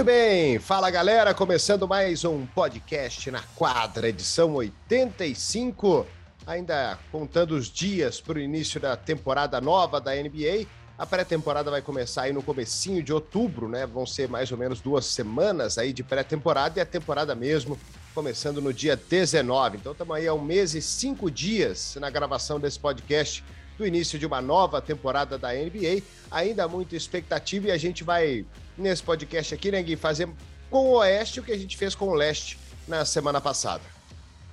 Muito bem, fala galera, começando mais um podcast na quadra, edição 85, ainda contando os dias para o início da temporada nova da NBA. A pré-temporada vai começar aí no comecinho de outubro, né? Vão ser mais ou menos duas semanas aí de pré-temporada e a temporada mesmo começando no dia 19. Então estamos aí há um mês e cinco dias na gravação desse podcast do início de uma nova temporada da NBA. Ainda muita expectativa e a gente vai, nesse podcast aqui, né, Gui, fazer com o Oeste o que a gente fez com o Leste na semana passada.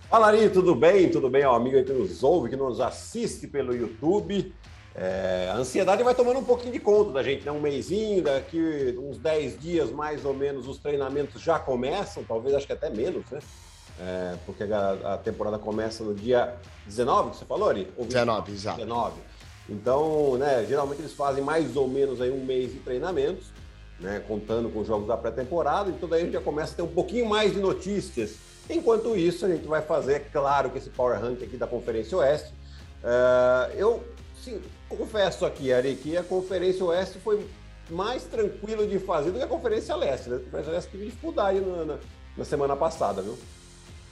Fala aí, tudo bem? Tudo bem, ó, amigo que nos ouve, que nos assiste pelo YouTube. É, a ansiedade vai tomando um pouquinho de conta da gente, né? Um mêsinho, daqui uns 10 dias mais ou menos os treinamentos já começam, talvez acho que até menos, né? É, porque a, a, temporada começa no dia 19, que você falou, Ari? 19, exato. 19. Então, né, geralmente eles fazem mais ou menos aí um mês de treinamentos, né, contando com os jogos da pré-temporada, então daí a gente já começa a ter um pouquinho mais de notícias. Enquanto isso, a gente vai fazer, é claro, que esse Power Rank aqui da Conferência Oeste. Uh, eu sim, confesso aqui, Ari, que a Conferência Oeste foi mais tranquilo de fazer do que a Conferência Leste. Né? A Conferência Leste teve dificuldade na, na, na semana passada, viu?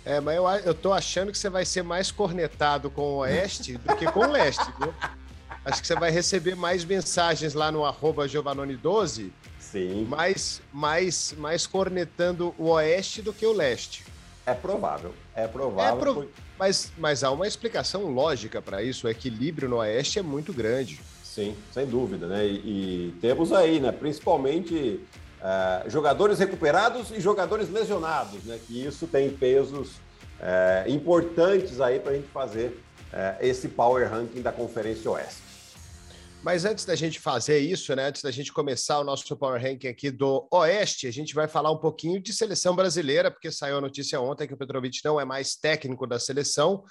É, mas eu, eu tô achando que você vai ser mais cornetado com o Oeste do que com o Leste, viu? Acho que você vai receber mais mensagens lá no arroba Giovanoni12. Sim. Mais, mais, mais cornetando o Oeste do que o Leste. É provável. É provável. É pro... por... mas, mas há uma explicação lógica para isso. O equilíbrio no Oeste é muito grande. Sim, sem dúvida, né? E, e temos aí, né? Principalmente uh, jogadores recuperados e jogadores lesionados, né? Que isso tem pesos uh, importantes aí para a gente fazer uh, esse power ranking da Conferência Oeste. Mas antes da gente fazer isso, né, antes da gente começar o nosso Power Ranking aqui do Oeste, a gente vai falar um pouquinho de seleção brasileira, porque saiu a notícia ontem que o Petrovic não é mais técnico da seleção.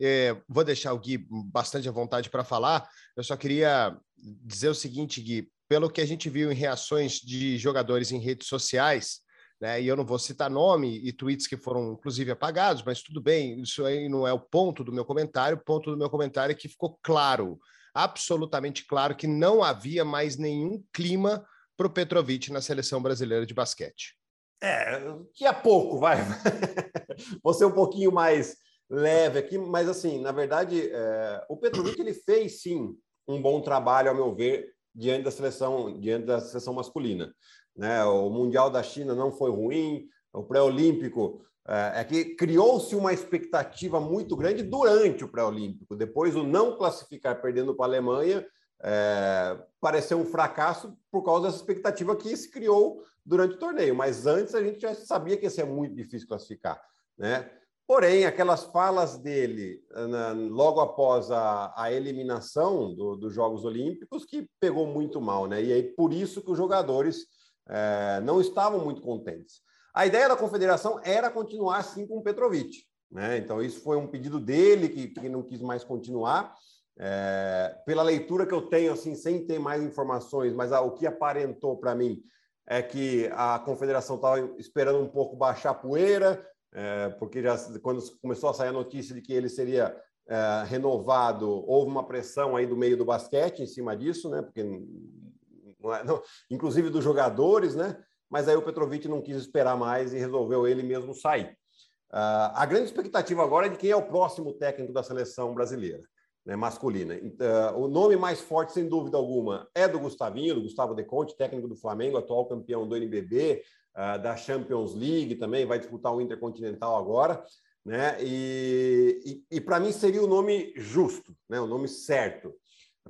É, vou deixar o Gui bastante à vontade para falar. Eu só queria dizer o seguinte, Gui, pelo que a gente viu em reações de jogadores em redes sociais, né, e eu não vou citar nome e tweets que foram inclusive apagados, mas tudo bem, isso aí não é o ponto do meu comentário. O ponto do meu comentário é que ficou claro absolutamente claro que não havia mais nenhum clima para o Petrovic na seleção brasileira de basquete. É, que a pouco, vai. Vou ser um pouquinho mais leve aqui, mas assim, na verdade, é, o Petrovic ele fez sim um bom trabalho, ao meu ver, diante da seleção, diante da seleção masculina. Né? O Mundial da China não foi ruim, o pré-olímpico é, é que criou-se uma expectativa muito grande durante o pré-olímpico. Depois, o não classificar perdendo para a Alemanha é, pareceu um fracasso por causa dessa expectativa que se criou durante o torneio. Mas antes a gente já sabia que ia ser muito difícil classificar, né? Porém, aquelas falas dele na, logo após a, a eliminação do, dos Jogos Olímpicos que pegou muito mal, né? E aí por isso que os jogadores é, não estavam muito contentes. A ideia da confederação era continuar assim com o Petrovic. Né? Então, isso foi um pedido dele, que, que não quis mais continuar. É, pela leitura que eu tenho, assim, sem ter mais informações, mas o que aparentou para mim é que a confederação estava esperando um pouco baixar a poeira, é, porque já quando começou a sair a notícia de que ele seria é, renovado, houve uma pressão aí do meio do basquete em cima disso, né? Porque é, não, inclusive dos jogadores, né? Mas aí o Petrovic não quis esperar mais e resolveu ele mesmo sair. Uh, a grande expectativa agora é de quem é o próximo técnico da seleção brasileira, né, masculina. Uh, o nome mais forte, sem dúvida alguma, é do Gustavinho, do Gustavo De Conte, técnico do Flamengo, atual campeão do NBB, uh, ah, da Champions League também, vai disputar o Intercontinental agora. Né? E, e, e para mim seria o nome justo, né? o nome certo.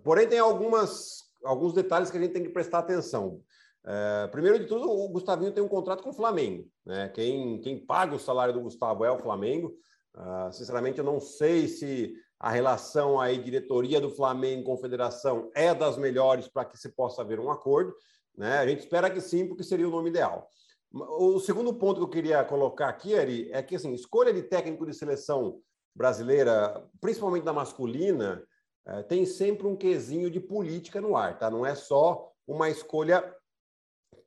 Porém, tem algumas, alguns detalhes que a gente tem que prestar atenção. É, primeiro de tudo, o Gustavinho tem um contrato com o Flamengo. Né? Quem, quem paga o salário do Gustavo é o Flamengo. Uh, sinceramente, eu não sei se a relação aí, diretoria do Flamengo com Federação é das melhores para que se possa haver um acordo. Né? A gente espera que sim, porque seria o nome ideal. O segundo ponto que eu queria colocar aqui, Ari, é que assim, escolha de técnico de seleção brasileira, principalmente da masculina, é, tem sempre um quesinho de política no ar, tá? Não é só uma escolha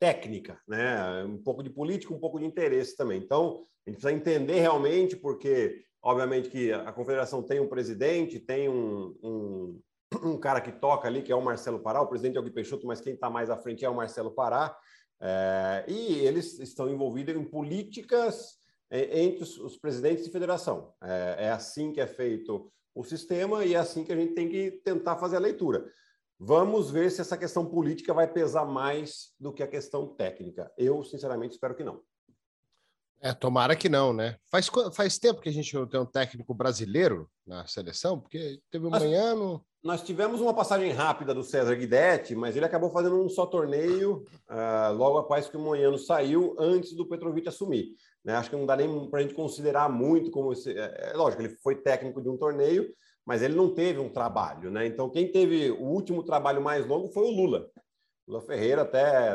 técnica, né? Um pouco de política, um pouco de interesse também. Então, a gente precisa entender realmente, porque, obviamente, que a confederação tem um presidente, tem um, um, um cara que toca ali, que é o Marcelo Pará, o presidente é o Gui Peixoto, mas quem está mais à frente é o Marcelo Pará. É, e eles estão envolvidos em políticas é, entre os, os, presidentes de federação. É, é, assim que é feito o sistema e é assim que a gente tem que tentar fazer a leitura. Vamos ver se essa questão política vai pesar mais do que a questão técnica. Eu, sinceramente, espero que não. É, tomara que não, né? Faz, faz tempo que a gente não tem um técnico brasileiro na seleção, porque teve um nós. Nós tivemos uma passagem rápida do César Guidetti, mas ele acabou fazendo um só torneio uh, logo após que o Moiano saiu, antes do Petrovic assumir. Né? Acho que não dá nem para a gente considerar muito como. Esse, é, é, lógico, ele foi técnico de um torneio, mas ele não teve um trabalho. Né? Então, quem teve o último trabalho mais longo foi o Lula. Lula Ferreira até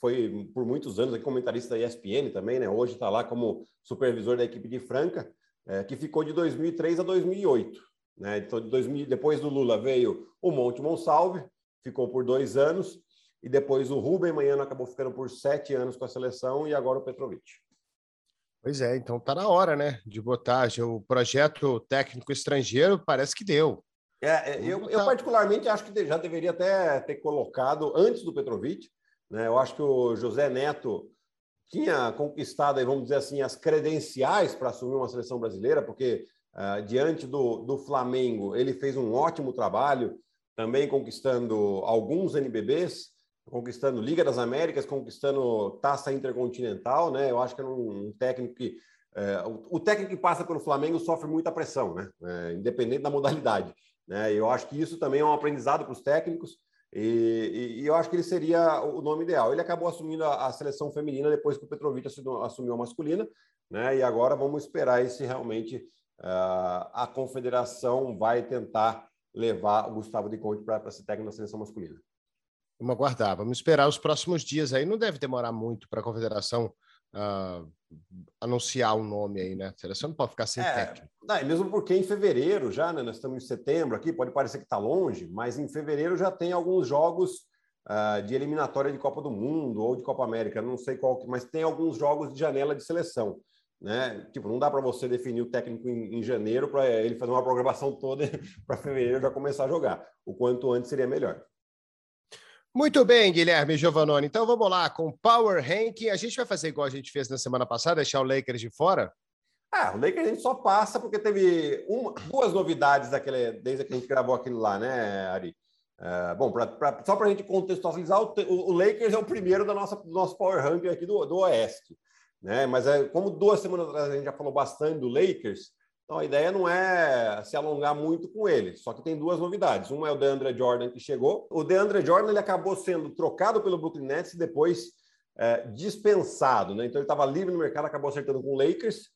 foi por muitos anos comentarista da ESPN também, né? Hoje está lá como supervisor da equipe de Franca, é, que ficou de 2003 a 2008. Né? Então, de 2000, depois do Lula veio o Monte Monsalve, ficou por dois anos, e depois o Rubem Manhã acabou ficando por sete anos com a seleção, e agora o Petrovic. Pois é, então tá na hora, né, de botar o projeto técnico estrangeiro, parece que deu. É, é eu, eu, particularmente acho que já deveria até ter colocado antes do Petrovic. Né? Eu acho que o José Neto tinha conquistado, vamos dizer assim, as credenciais para assumir uma seleção brasileira, porque uh, diante do, do Flamengo ele fez um ótimo trabalho, também conquistando alguns NBBs, conquistando Liga das Américas, conquistando Taça Intercontinental, né? Eu acho que é um, um técnico que é, o, o, técnico que passa pelo Flamengo sofre muita pressão, né? É, independente da modalidade. Né? Eu acho que isso também é um aprendizado para os técnicos e, e, e, eu acho que ele seria o nome ideal. Ele acabou assumindo a, a seleção feminina depois que o Petrovic assumiu, assumiu a masculina, né? E agora vamos esperar se realmente uh, a confederação vai tentar levar o Gustavo de Conte para ser técnico na seleção masculina. Vamos aguardar, vamos esperar os próximos dias aí. Não deve demorar muito para a confederação uh, anunciar o um nome aí, né? A seleção não pode ficar sem é, técnico. Não, mesmo porque em fevereiro já, né? Nós estamos em setembro aqui, pode parecer que está longe, mas em fevereiro já tem alguns jogos uh, de eliminatória de Copa do Mundo ou de Copa América, não sei qual, mas tem alguns jogos de janela de seleção. Né? Tipo, não dá para você definir o técnico em, em janeiro para ele fazer uma programação toda para fevereiro já começar a jogar. O quanto antes seria melhor. Muito bem, Guilherme Giovanoni. Então vamos lá com Power Ranking. A gente vai fazer igual a gente fez na semana passada, deixar o Lakers de fora? Ah, o Lakers a gente só passa porque teve uma, duas novidades daquele, desde que a gente gravou aquilo lá, né, Ari? Uh, bom, pra, pra, só para a gente contextualizar, o, o, Lakers é o primeiro da nossa, do nosso Power Ranking aqui do, do Oeste. Né? Mas é, como duas semanas atrás a gente já falou bastante do Lakers, então, a ideia não é se alongar muito com ele, só que tem duas novidades. Uma é o DeAndre Jordan que chegou. O DeAndre Jordan ele acabou sendo trocado pelo Brooklyn Nets e depois é, dispensado. Né? Então, ele estava livre no mercado, acabou acertando com o Lakers.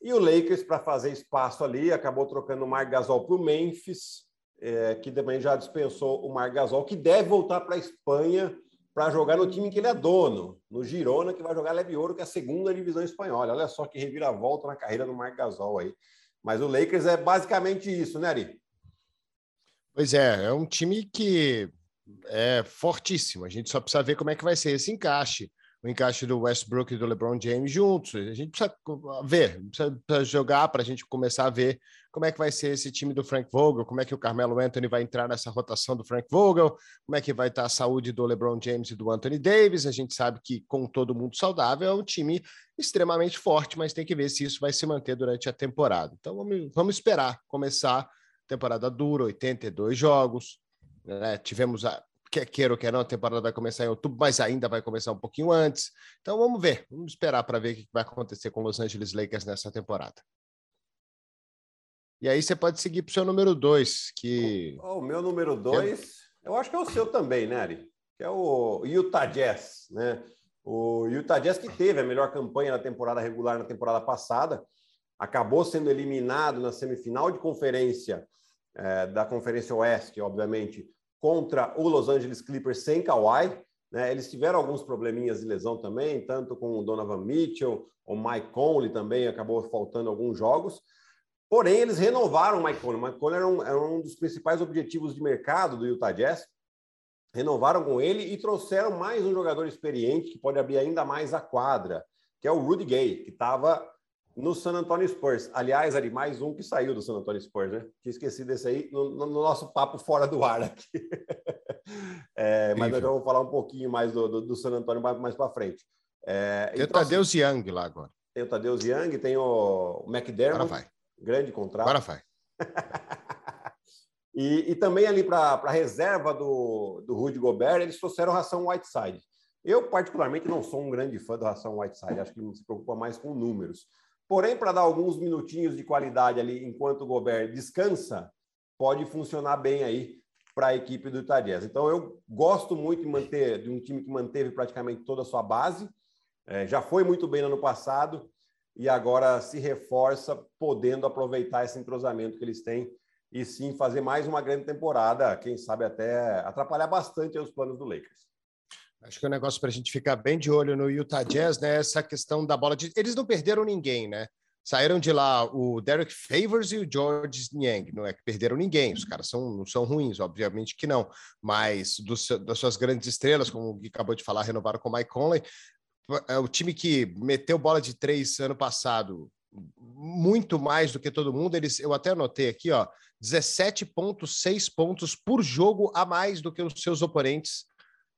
E o Lakers, para fazer espaço ali, acabou trocando o Marc Gasol para o Memphis, é, que também já dispensou o Marc Gasol, que deve voltar para a Espanha para jogar no time que ele é dono, no Girona, que vai jogar Leve Ouro, que é a segunda divisão espanhola. Olha só que reviravolta na carreira do Marc Gasol aí. Mas o Lakers é basicamente isso, né, Ari? Pois é, é um time que é fortíssimo. A gente só precisa ver como é que vai ser esse encaixe. O encaixe do Westbrook e do LeBron James juntos. A gente precisa ver, precisa jogar para a gente começar a ver como é que vai ser esse time do Frank Vogel, como é que o Carmelo Anthony vai entrar nessa rotação do Frank Vogel, como é que vai estar a saúde do LeBron James e do Anthony Davis. A gente sabe que com todo mundo saudável é um time extremamente forte, mas tem que ver se isso vai se manter durante a temporada. Então vamos, vamos esperar começar temporada dura, 82 jogos. Né? Tivemos a, quer queira ou quer não, a temporada vai começar em outubro, mas ainda vai começar um pouquinho antes. Então vamos ver, vamos esperar para ver o que vai acontecer com Los Angeles Lakers nessa temporada. E aí você pode seguir para o seu número dois, que. O, o meu número dois, eu acho que é o seu também, né, Ari? Que é o Utah Jazz, né? O Utah Jazz que teve a melhor campanha na temporada regular na temporada passada, acabou sendo eliminado na semifinal de conferência é, da Conferência Oeste, obviamente, contra o Los Angeles Clippers sem Kawhi. Né? Eles tiveram alguns probleminhas de lesão também, tanto com o Donovan Mitchell, o Mike Conley também acabou faltando alguns jogos. Porém, eles renovaram o Mike Conley. O Mike Conley era um, era um dos principais objetivos de mercado do Utah Jazz. Renovaram com ele e trouxeram mais um jogador experiente que pode abrir ainda mais a quadra, que é o Rudy Gay, que estava no San Antonio Spurs. Aliás, ali mais um que saiu do San Antonio Spurs, né? Tinha esquecido desse aí no, no nosso papo fora do ar aqui. é, mas nós vamos falar um pouquinho mais do, do, do San Antonio mais para frente. É, tem o então, Tadeu assim, Young lá agora. Tem o Tadeu Young, tem o McDermott. Agora vai. Grande contrato. Agora vai. e, e, também ali para a reserva do, do Rudy Gobert, eles trouxeram ração Whiteside. Eu, particularmente, não sou um grande fã do ração Whiteside. Acho que ele se preocupa mais com números. Porém, para dar alguns minutinhos de qualidade ali enquanto o Gobert descansa, pode funcionar bem aí para a equipe do Utah. Então, eu gosto muito de manter de um time que manteve praticamente toda a sua base. É, já foi muito bem no ano passado e agora se reforça, podendo aproveitar esse entrosamento que eles têm e sim fazer mais uma grande temporada, quem sabe até atrapalhar bastante os planos do Lakers. Acho que é um negócio para a gente ficar bem de olho no Utah Jazz, né? Essa questão da bola de. Eles não perderam ninguém, né? Saíram de lá o Derek Favors e o George Niang. Não é que perderam ninguém, os caras são, não são ruins, obviamente que não. Mas dos, das suas grandes estrelas, como o Gui acabou de falar, renovaram com o Mike Conley. É o time que meteu bola de três ano passado muito mais do que todo mundo. Eles, eu até anotei aqui, ó, 17,6 pontos por jogo a mais do que os seus oponentes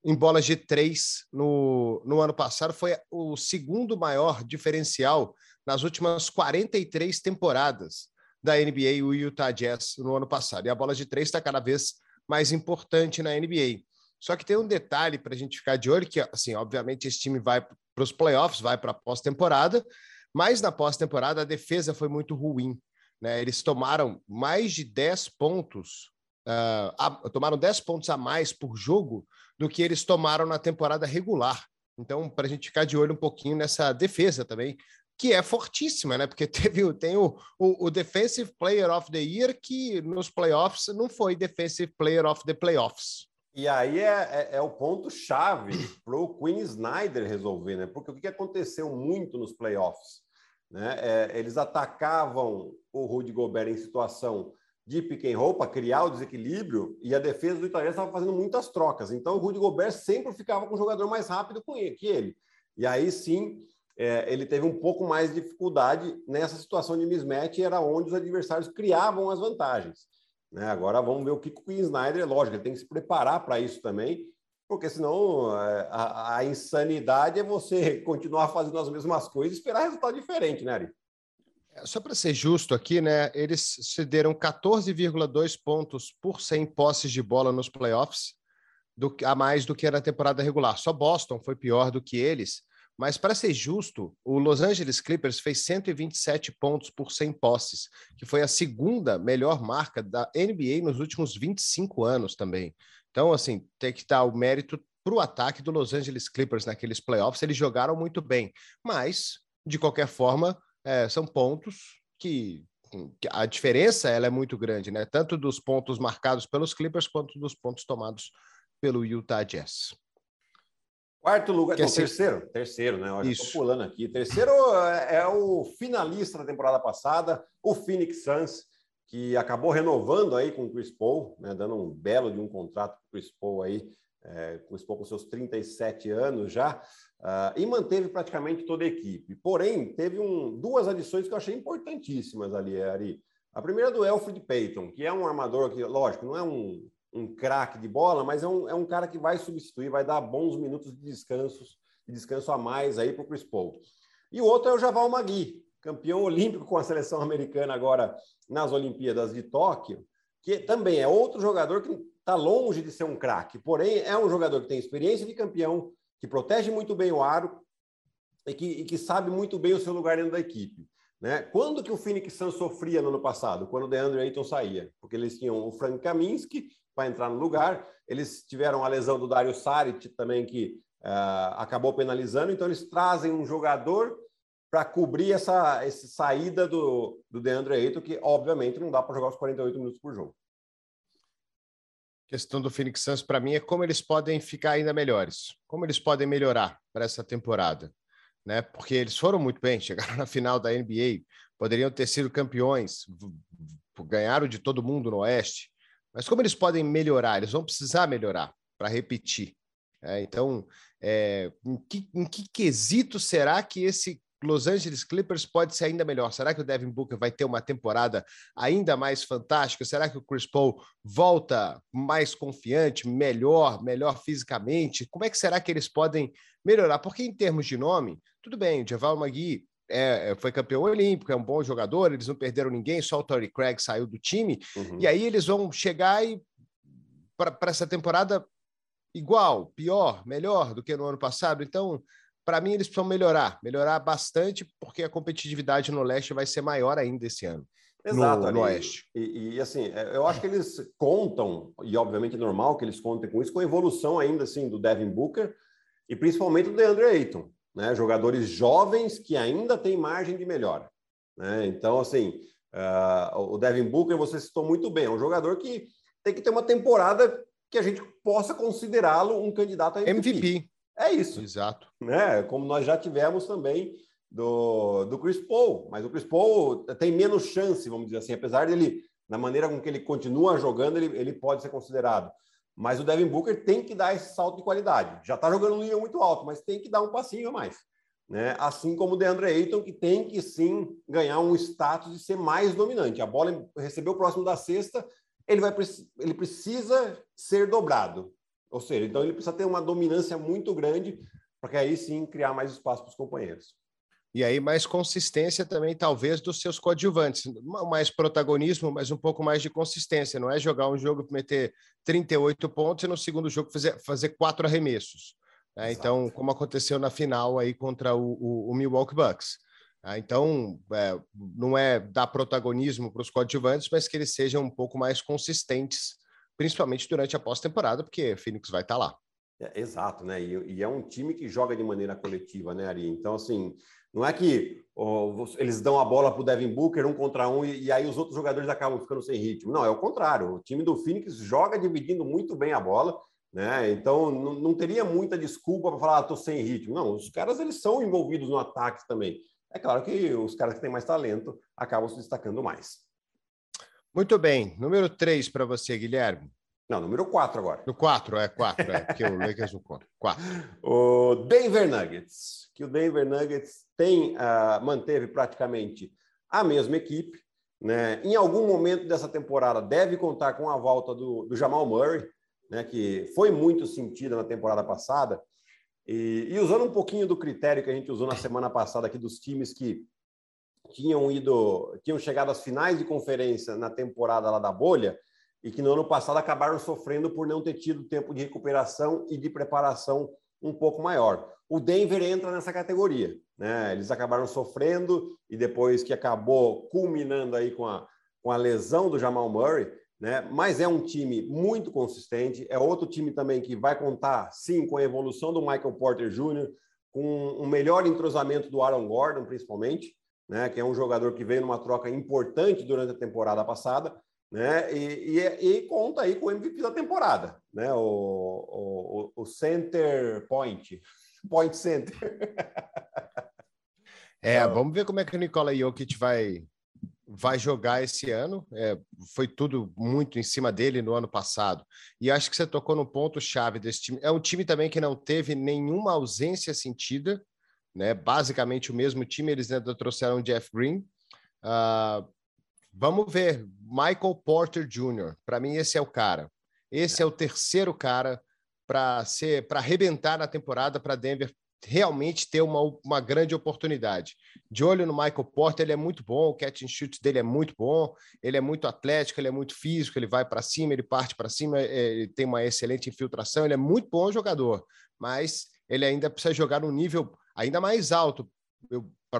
em bolas de três no, no ano passado. Foi o segundo maior diferencial nas últimas 43 temporadas da NBA o Utah Jazz no ano passado. E a bola de três está cada vez mais importante na NBA. Só que tem um detalhe para a gente ficar de olho, que, assim, obviamente esse time vai para os playoffs, vai para a pós-temporada, mas na pós-temporada a defesa foi muito ruim. Né? Eles tomaram mais de 10 pontos, uh, a, tomaram 10 pontos a mais por jogo do que eles tomaram na temporada regular. Então, para a gente ficar de olho um pouquinho nessa defesa também, que é fortíssima, né? Porque teve, tem o, o, o, Defensive Player of the Year, que nos playoffs não foi Defensive Player of the Playoffs. E aí é, é, é o ponto-chave para o Queen Snyder resolver, né? Porque o que aconteceu muito nos playoffs? Né? É, eles atacavam o Rudy Gobert em situação de pick and roll para criar o desequilíbrio e a defesa do Itaú estava fazendo muitas trocas. Então o Rudy Gobert sempre ficava com um jogador mais rápido que ele. E aí sim é, ele teve um pouco mais de dificuldade nessa situação de mismatch, era onde os adversários criavam as vantagens. Né? Agora vamos ver o que o Queen Snyder, é lógico, ele tem que se preparar para isso também, porque senão é, a, a, insanidade é você continuar fazendo as mesmas coisas e esperar resultado diferente, né, Ari? É, só para ser justo aqui, né? Eles cederam 14,2 pontos por 100 posses de bola nos playoffs, do, a mais do que era a temporada regular. Só Boston foi pior do que eles. Mas, para ser justo, o Los Angeles Clippers fez 127 pontos por 100 posses, que foi a segunda melhor marca da NBA nos últimos 25 anos também. Então, assim, tem que dar o mérito para o ataque do Los Angeles Clippers naqueles playoffs. Eles jogaram muito bem, mas, de qualquer forma, é, são pontos que, que, a diferença ela é muito grande, né? Tanto dos pontos marcados pelos Clippers quanto dos pontos tomados pelo Utah Jazz. Quarto lugar, não, terceiro, terceiro, né? Eu estou pulando aqui. Terceiro é, é o finalista da temporada passada, o Phoenix Suns, que acabou renovando aí com o Chris Paul, né? Dando um belo de um contrato para o Chris Paul aí, é, Paul com seus 37 anos já. Uh, e manteve praticamente toda a equipe. Porém, teve um, duas adições que eu achei importantíssimas ali, Ari. A primeira é do Alfred Payton, que é um armador que, lógico, não é um, um craque de bola, mas é um, é um cara que vai substituir, vai dar bons minutos de descansos, de descanso a mais aí para o Chris Paul. E o outro é o Javal Magui, campeão olímpico com a seleção americana agora nas Olimpíadas de Tóquio, que também é outro jogador que está longe de ser um craque, porém é um jogador que tem experiência de campeão, que protege muito bem o aro e que, e que sabe muito bem o seu lugar dentro da equipe. Né? Quando que o Phoenix Suns sofria no ano passado? Quando o DeAndre Ayton saía. Porque eles tinham o Frank Kaminsky para entrar no lugar, eles tiveram a lesão do Dario Saric também, que uh, acabou penalizando, então eles trazem um jogador para cobrir essa, essa saída do, do DeAndre Ayton, que obviamente não dá para jogar os 48 minutos por jogo questão do Phoenix Suns para mim é como eles podem ficar ainda melhores, como eles podem melhorar para essa temporada, né? Porque eles foram muito bem, chegaram na final da NBA, poderiam ter sido campeões, ganharam de todo mundo no Oeste, mas como eles podem melhorar? Eles vão precisar melhorar para repetir. É, então, é, em, que, em que quesito será que esse Los Angeles Clippers pode ser ainda melhor? Será que o Devin Booker vai ter uma temporada ainda mais fantástica? Será que o Chris Paul volta mais confiante, melhor, melhor fisicamente? Como é que será que eles podem melhorar? Porque em termos de nome, tudo bem, o Javal Magui é, é, foi campeão olímpico, é um bom jogador, eles não perderam ninguém, só o Torrey Craig saiu do time, uhum. e aí eles vão chegar e para essa temporada igual, pior, melhor do que no ano passado. Então, para mim, eles precisam melhorar, melhorar bastante, porque a competitividade no leste vai ser maior ainda esse ano. Exato, no, no Oeste. E, e, assim, é, eu acho que eles contam, e obviamente é normal que eles contem com isso, com a evolução ainda assim do Devin Booker e principalmente do DeAndre Ayton, né? Jogadores jovens que ainda têm margem de melhora. Né? Então, assim, uh, o Devin Booker, você citou muito bem, é um jogador que tem que ter uma temporada que a gente possa considerá-lo um candidato a MVP. MVP. É isso. Exato. Né? Como nós já tivemos também do, do Chris Paul. Mas o Chris Paul tem menos chance, vamos dizer assim, apesar dele, na maneira com que ele continua jogando, ele, ele pode ser considerado. Mas o Devin Booker tem que dar esse salto de qualidade. Já está jogando um nível muito alto, mas tem que dar um passinho a mais. Né? Assim como o DeAndre Ayton, que tem que sim ganhar um status de ser mais dominante. A bola recebeu próximo da cesta, ele, vai, ele precisa ser dobrado. Ou seja, então ele precisa ter uma dominância muito grande para que aí sim criar mais espaço para os companheiros. E aí mais consistência também, talvez, dos seus coadjuvantes. Mais protagonismo, mas um pouco mais de consistência. Não é jogar um jogo para meter 38 pontos e no segundo jogo fazer, fazer quatro arremessos. Né? Então, como aconteceu na final aí contra o, o, o Milwaukee Bucks. Ah, então, é, não é dar protagonismo para os coadjuvantes, mas que eles sejam um pouco mais consistentes, principalmente durante a pós-temporada, porque Phoenix vai estar tá lá. É, exato, né? E, e, é um time que joga de maneira coletiva, né, Ari? Então, assim, não é que oh, eles dão a bola para o Devin Booker um contra um e, e, aí os outros jogadores acabam ficando sem ritmo. Não, é o contrário. O time do Phoenix joga dividindo muito bem a bola, né? Então, não, teria muita desculpa para falar, ah, tô sem ritmo. Não, os caras eles são envolvidos no ataque também. É claro que os caras que têm mais talento acabam se destacando mais. Muito bem. Número 3 para você, Guilherme. Não, número 4 agora. No 4, é 4, é, porque o Lakers não conta. 4. O Denver Nuggets, que o Denver Nuggets tem, uh, manteve praticamente a mesma equipe. Né? Em algum momento dessa temporada deve contar com a volta do, do Jamal Murray, né? que foi muito sentida na temporada passada. E, e, usando um pouquinho do critério que a gente usou na semana passada aqui dos times que tinham ido, tinham chegado às finais de conferência na temporada lá da bolha e que no ano passado acabaram sofrendo por não ter tido tempo de recuperação e de preparação um pouco maior. O Denver entra nessa categoria, né? Eles acabaram sofrendo e depois que acabou culminando aí com a, com a lesão do Jamal Murray, né? Mas é um time muito consistente, é outro time também que vai contar, sim, com a evolução do Michael Porter Jr., com um melhor entrosamento do Aaron Gordon, principalmente, né? Que é um jogador que veio numa troca importante durante a temporada passada, né? E, e, e conta aí com o MVP da temporada, né? O, o, o center point, point center. É, então vamos ver como é que o Nikola Jokic vai vai jogar esse ano. É, foi tudo muito em cima dele no ano passado. E acho que você tocou no ponto-chave desse time. É um time também que não teve nenhuma ausência sentida, né? Basicamente o mesmo time, eles ainda trouxeram o Jeff Green. Uh, vamos ver. Michael Porter Jr., para mim, esse é o cara. Esse é o terceiro cara para ser para arrebentar na temporada para Denver realmente ter uma, uma grande oportunidade. De olho no Michael Porter, ele é muito bom, o catch and shoot dele é muito bom, ele é muito atlético, ele é muito físico, ele vai para cima, ele parte para cima, é, ele tem uma excelente infiltração, ele é muito bom jogador, mas ele ainda precisa jogar num nível ainda mais alto.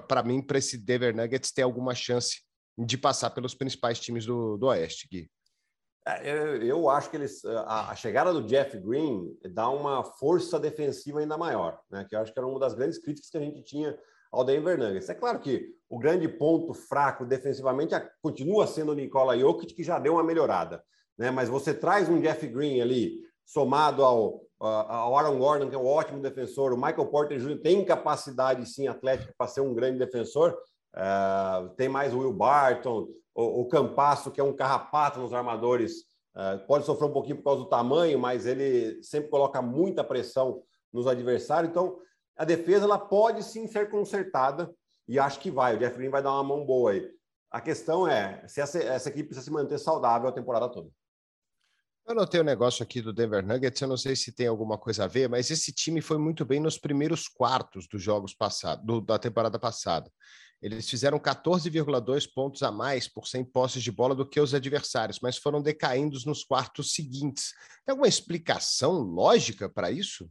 Para mim, para esse Denver Nuggets ter alguma chance de passar pelos principais times do, do Oeste, Gui. É, eu acho que eles, a, chegada do Jeff Green dá uma força defensiva ainda maior, né? Que eu acho que era uma das grandes críticas que a gente tinha ao Denver Nuggets. É claro que o grande ponto fraco defensivamente continua sendo o Nikola Jokic, que já deu uma melhorada, né? Mas você traz um Jeff Green ali, somado ao, ao Aaron Gordon, que é um ótimo defensor, o Michael Porter Jr. tem capacidade, sim, atlética para ser um grande defensor, uh, tem mais o Will Barton, o, o Campasso, que é um carrapato nos armadores, uh, pode sofrer um pouquinho por causa do tamanho, mas ele sempre coloca muita pressão nos adversários. Então, a defesa ela pode sim ser consertada. e acho que vai. O Jeff Green vai dar uma mão boa aí. A questão é se essa, essa equipe precisa se manter saudável a temporada toda. Eu notei um negócio aqui do Denver Nuggets, eu não sei se tem alguma coisa a ver, mas esse time foi muito bem nos primeiros quartos dos jogos passados, do, da temporada passada. Eles fizeram 14,2 pontos a mais por 100 posses de bola do que os adversários, mas foram decaindo nos quartos seguintes. Tem alguma explicação lógica para isso?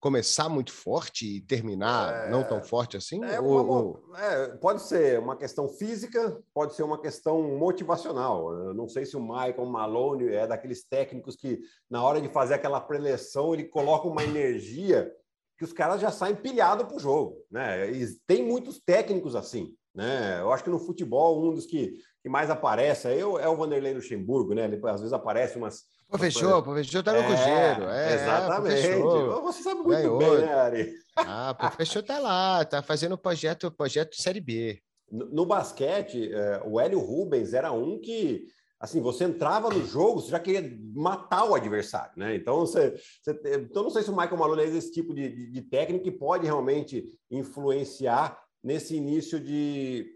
Começar muito forte e terminar é, não tão forte assim? É, ou, uma, é, pode ser uma questão física, pode ser uma questão motivacional. Eu não sei se o Michael Malone é daqueles técnicos que, na hora de fazer aquela preleção, ele coloca uma energia que os caras já saem pilhados para o jogo. Né? E tem muitos técnicos assim. Né? Eu acho que no futebol, um dos que, que mais aparece é, é o Vanderlei Luxemburgo, né? Ele às vezes aparece umas Pô, fechou tá no é, Cruzeiro. É, exatamente. Pô, Você sabe muito Ganhou. bem, né, Ari? Ah, fechou tá lá, tá fazendo o projeto, projeto Série B. No, no basquete, é, o Hélio Rubens era um que, assim, você entrava no jogo, você já queria matar o adversário, né? Então, você, você então não sei se o Michael Malone é esse tipo de, de, de técnico que pode realmente influenciar nesse início de,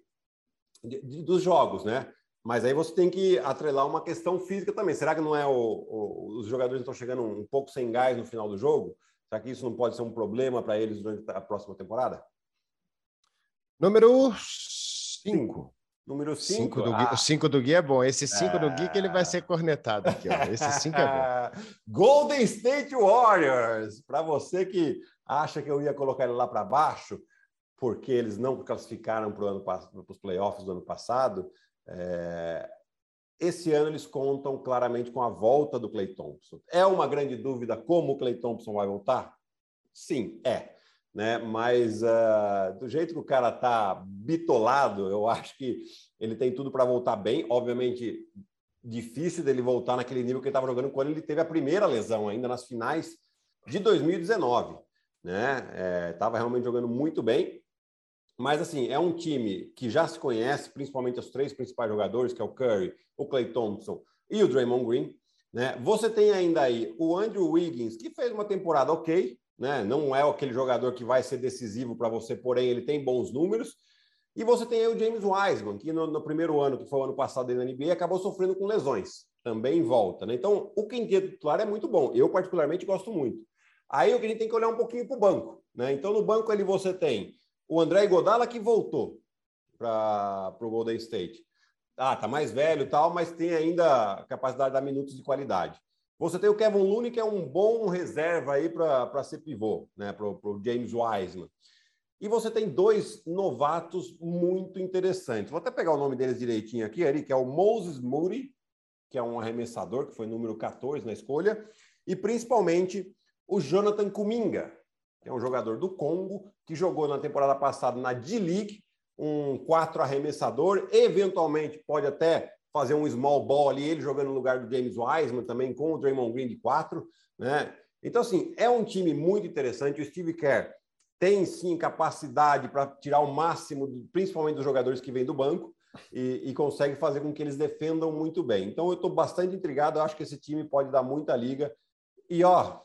de dos jogos, né? Mas aí você tem que atrelar uma questão física também. Será que não é o, o, os jogadores estão chegando um pouco sem gás no final do jogo? Será que isso não pode ser um problema para eles durante a próxima temporada? Número 5. Número 5 do, ah. cinco do Gui é bom. Esse 5 do Gui que ele vai ser cornetado aqui. Ó. Esse 5 é bom. Golden State Warriors. Para você que acha que eu ia colocar ele lá para baixo, porque eles não classificaram para os playoffs do ano passado, é, esse ano eles contam claramente com a volta do Clay Thompson. É uma grande dúvida como o Clay Thompson vai voltar? Sim, é. Né? Mas uh, do jeito que o cara tá bitolado, eu acho que ele tem tudo para voltar bem. Obviamente, difícil dele voltar naquele nível que ele estava jogando quando ele teve a primeira lesão, ainda nas finais de 2019. Né? Estava é, realmente jogando muito bem. Mas, assim, é um time que já se conhece, principalmente os três principais jogadores, que é o Curry, o Clay Thompson e o Draymond Green. Né? Você tem ainda aí o Andrew Wiggins, que fez uma temporada ok, né? não é aquele jogador que vai ser decisivo para você, porém ele tem bons números. E você tem aí o James Wiseman, que no, no primeiro ano, que foi o ano passado na NBA, acabou sofrendo com lesões. Também volta. Né? Então, o quinteto titular é muito bom. Eu, particularmente, gosto muito. Aí o que a gente tem que olhar um pouquinho para o banco. Né? Então, no banco ali você tem o André Godala que voltou para o Golden State. Ah, tá mais velho tal, mas tem ainda capacidade de dar minutos de qualidade. Você tem o Kevin Looney, que é um bom reserva aí para ser pivô, né? Para o James Wiseman. E você tem dois novatos muito interessantes. Vou até pegar o nome deles direitinho aqui, Ari, que é o Moses Moody, que é um arremessador, que foi número 14 na escolha, e principalmente o Jonathan Kuminga, é um jogador do Congo, que jogou na temporada passada na D-League, um quatro arremessador, eventualmente pode até fazer um small ball ali, ele jogando no lugar do James Wiseman também, com o Draymond Green de quatro, né? Então, assim, é um time muito interessante. O Steve Kerr tem, sim, capacidade para tirar o máximo, principalmente dos jogadores que vêm do banco, e, e, consegue fazer com que eles defendam muito bem. Então, eu estou bastante intrigado. Eu acho que esse time pode dar muita liga. E, ó,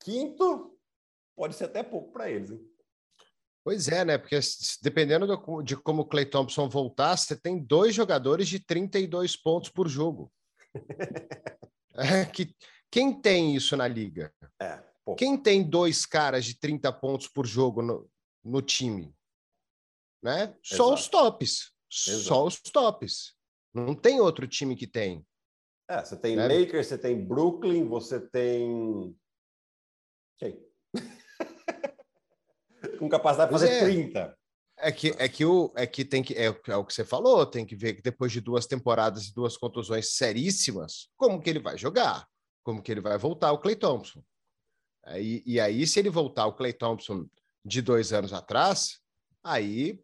quinto, pode ser até pouco para eles. Hein? Pois é, né? Porque dependendo do, de como o Clay Thompson voltar, você tem dois jogadores de 32 pontos por jogo. é, que, quem tem isso na liga? É, quem tem dois caras de 30 pontos por jogo no, no time? Né? Só os tops. Exato. Só os tops. Não tem outro time que tem. É, você tem né? Lakers, você tem Brooklyn, você tem. Quem? Com capacidade de fazer é. 30. É que, é que, o, é que tem que é, é, o que você falou, tem que ver que depois de duas temporadas e duas contusões seríssimas, como que ele vai jogar, como que ele vai voltar o Clay Thompson. Aí, e aí, se ele voltar o Clay Thompson de dois anos atrás, aí